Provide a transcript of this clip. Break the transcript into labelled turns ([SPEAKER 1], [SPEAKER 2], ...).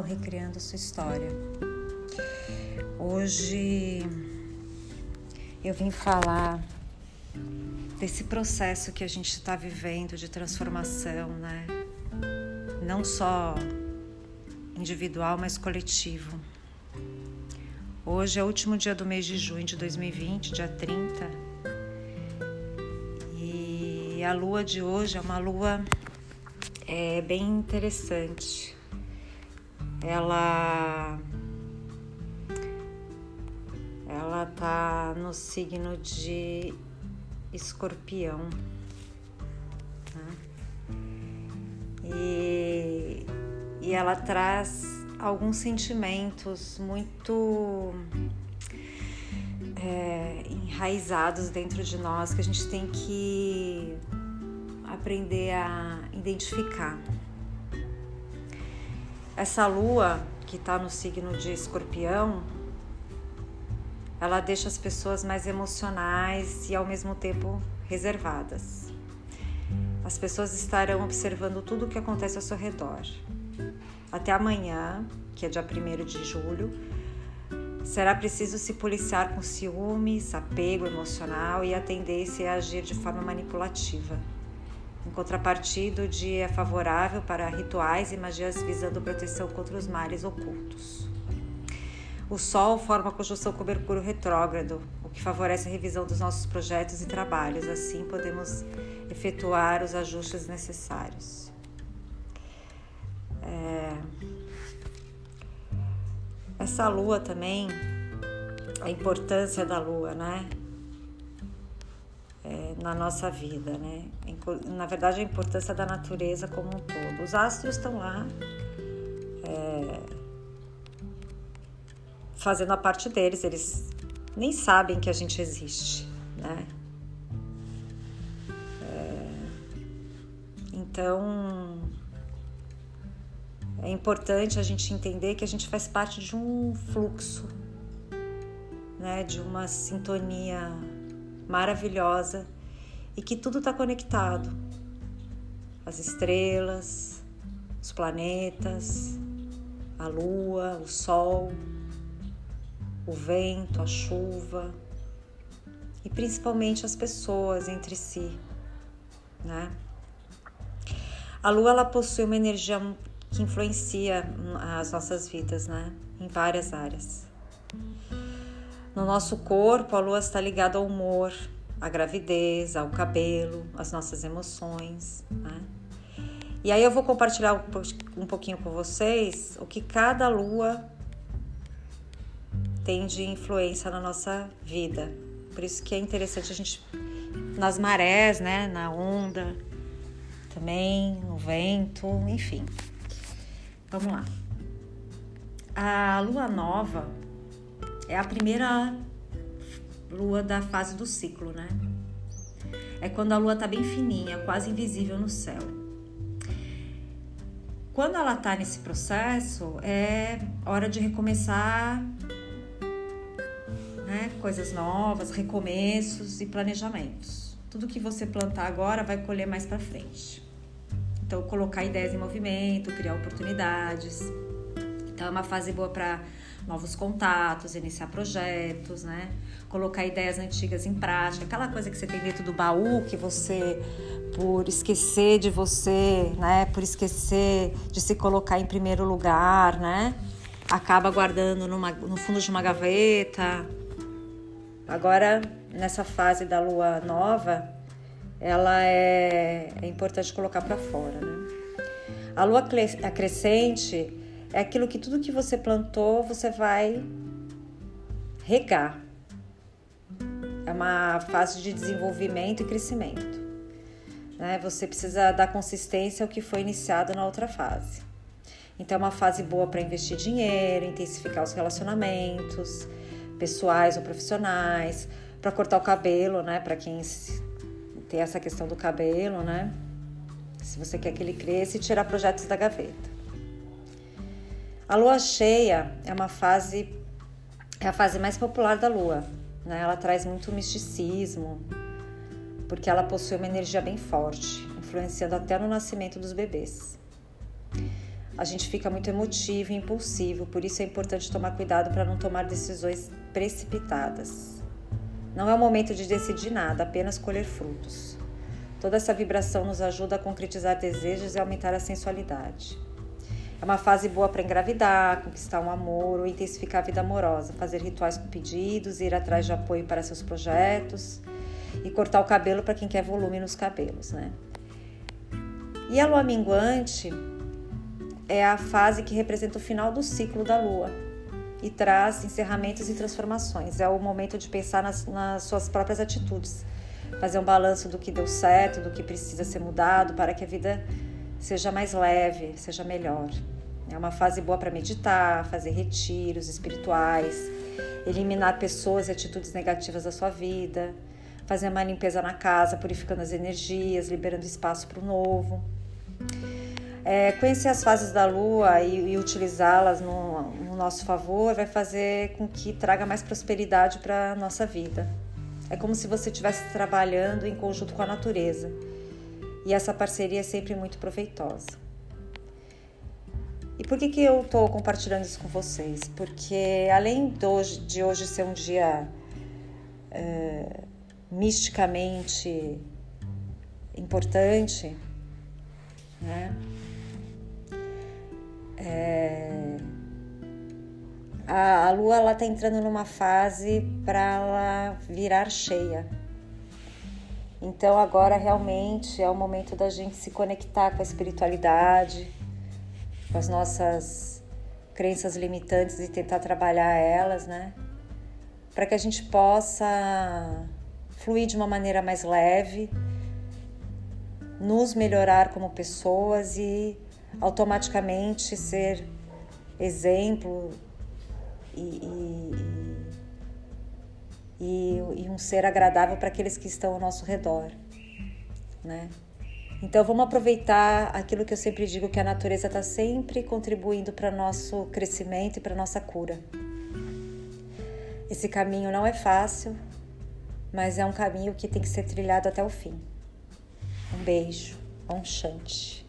[SPEAKER 1] estão recriando sua história. Hoje eu vim falar desse processo que a gente está vivendo de transformação, né? Não só individual, mas coletivo. Hoje é o último dia do mês de junho de 2020, dia 30. E a lua de hoje é uma lua é, bem interessante. Ela ela tá no signo de escorpião. Né? E, e ela traz alguns sentimentos muito é, enraizados dentro de nós que a gente tem que aprender a identificar. Essa lua que está no signo de escorpião, ela deixa as pessoas mais emocionais e ao mesmo tempo reservadas. As pessoas estarão observando tudo o que acontece ao seu redor. Até amanhã, que é dia 1 de julho, será preciso se policiar com ciúmes, apego emocional e a tendência a agir de forma manipulativa. Em contrapartida, o dia é favorável para rituais e magias visando proteção contra os males ocultos. O Sol forma conjunção com Mercúrio retrógrado, o que favorece a revisão dos nossos projetos e trabalhos. Assim, podemos efetuar os ajustes necessários. É... Essa lua também, a importância da lua, né? É, na nossa vida, né? Na verdade, a importância da natureza como um todo. Os astros estão lá é, fazendo a parte deles, eles nem sabem que a gente existe, né? É, então, é importante a gente entender que a gente faz parte de um fluxo, né, de uma sintonia maravilhosa e que tudo está conectado. As estrelas, os planetas, a lua, o sol, o vento, a chuva e principalmente as pessoas entre si, né? A lua ela possui uma energia que influencia as nossas vidas, né? Em várias áreas. No nosso corpo, a lua está ligada ao humor, à gravidez, ao cabelo, às nossas emoções, né? E aí eu vou compartilhar um pouquinho com vocês o que cada lua tem de influência na nossa vida. Por isso que é interessante a gente nas marés, né, na onda, também no vento, enfim. Vamos lá. A lua nova é a primeira lua da fase do ciclo, né? É quando a lua tá bem fininha, quase invisível no céu. Quando ela tá nesse processo, é hora de recomeçar né, coisas novas, recomeços e planejamentos. Tudo que você plantar agora vai colher mais para frente. Então, colocar ideias em movimento, criar oportunidades. Então, é uma fase boa para novos contatos, iniciar projetos, né? Colocar ideias antigas em prática, aquela coisa que você tem dentro do baú que você, por esquecer de você, né? Por esquecer de se colocar em primeiro lugar, né? Acaba guardando numa, no fundo de uma gaveta. Agora, nessa fase da lua nova, ela é, é importante colocar para fora. Né? A lua crescente é aquilo que tudo que você plantou você vai regar. É uma fase de desenvolvimento e crescimento. Né? Você precisa dar consistência ao que foi iniciado na outra fase. Então, é uma fase boa para investir dinheiro, intensificar os relacionamentos pessoais ou profissionais, para cortar o cabelo, né? Para quem tem essa questão do cabelo, né? Se você quer que ele cresça e tirar projetos da gaveta. A lua cheia é uma fase, é a fase mais popular da lua, né? Ela traz muito misticismo, porque ela possui uma energia bem forte, influenciando até no nascimento dos bebês. a gente fica muito emotivo e impulsivo, por isso é importante tomar cuidado para não tomar decisões precipitadas. Não é o momento de decidir nada, apenas colher frutos. Toda essa vibração nos ajuda a concretizar desejos e aumentar a sensualidade. É uma fase boa para engravidar, conquistar um amor ou intensificar a vida amorosa, fazer rituais com pedidos, ir atrás de apoio para seus projetos e cortar o cabelo para quem quer volume nos cabelos, né? E a lua minguante é a fase que representa o final do ciclo da lua e traz encerramentos e transformações. É o momento de pensar nas, nas suas próprias atitudes, fazer um balanço do que deu certo, do que precisa ser mudado para que a vida seja mais leve, seja melhor. É uma fase boa para meditar, fazer retiros espirituais, eliminar pessoas e atitudes negativas da sua vida, fazer uma limpeza na casa, purificando as energias, liberando espaço para o novo. É, conhecer as fases da lua e, e utilizá-las no, no nosso favor vai fazer com que traga mais prosperidade para a nossa vida. É como se você estivesse trabalhando em conjunto com a natureza e essa parceria é sempre muito proveitosa. E por que, que eu estou compartilhando isso com vocês? Porque além de hoje, de hoje ser um dia é, misticamente importante, né? É, a, a lua está entrando numa fase para ela virar cheia. Então agora realmente é o momento da gente se conectar com a espiritualidade, com as nossas crenças limitantes e tentar trabalhar elas, né? Para que a gente possa fluir de uma maneira mais leve, nos melhorar como pessoas e automaticamente ser exemplo e, e e, e um ser agradável para aqueles que estão ao nosso redor, né? Então vamos aproveitar aquilo que eu sempre digo que a natureza está sempre contribuindo para nosso crescimento e para nossa cura. Esse caminho não é fácil, mas é um caminho que tem que ser trilhado até o fim. Um beijo, um chante.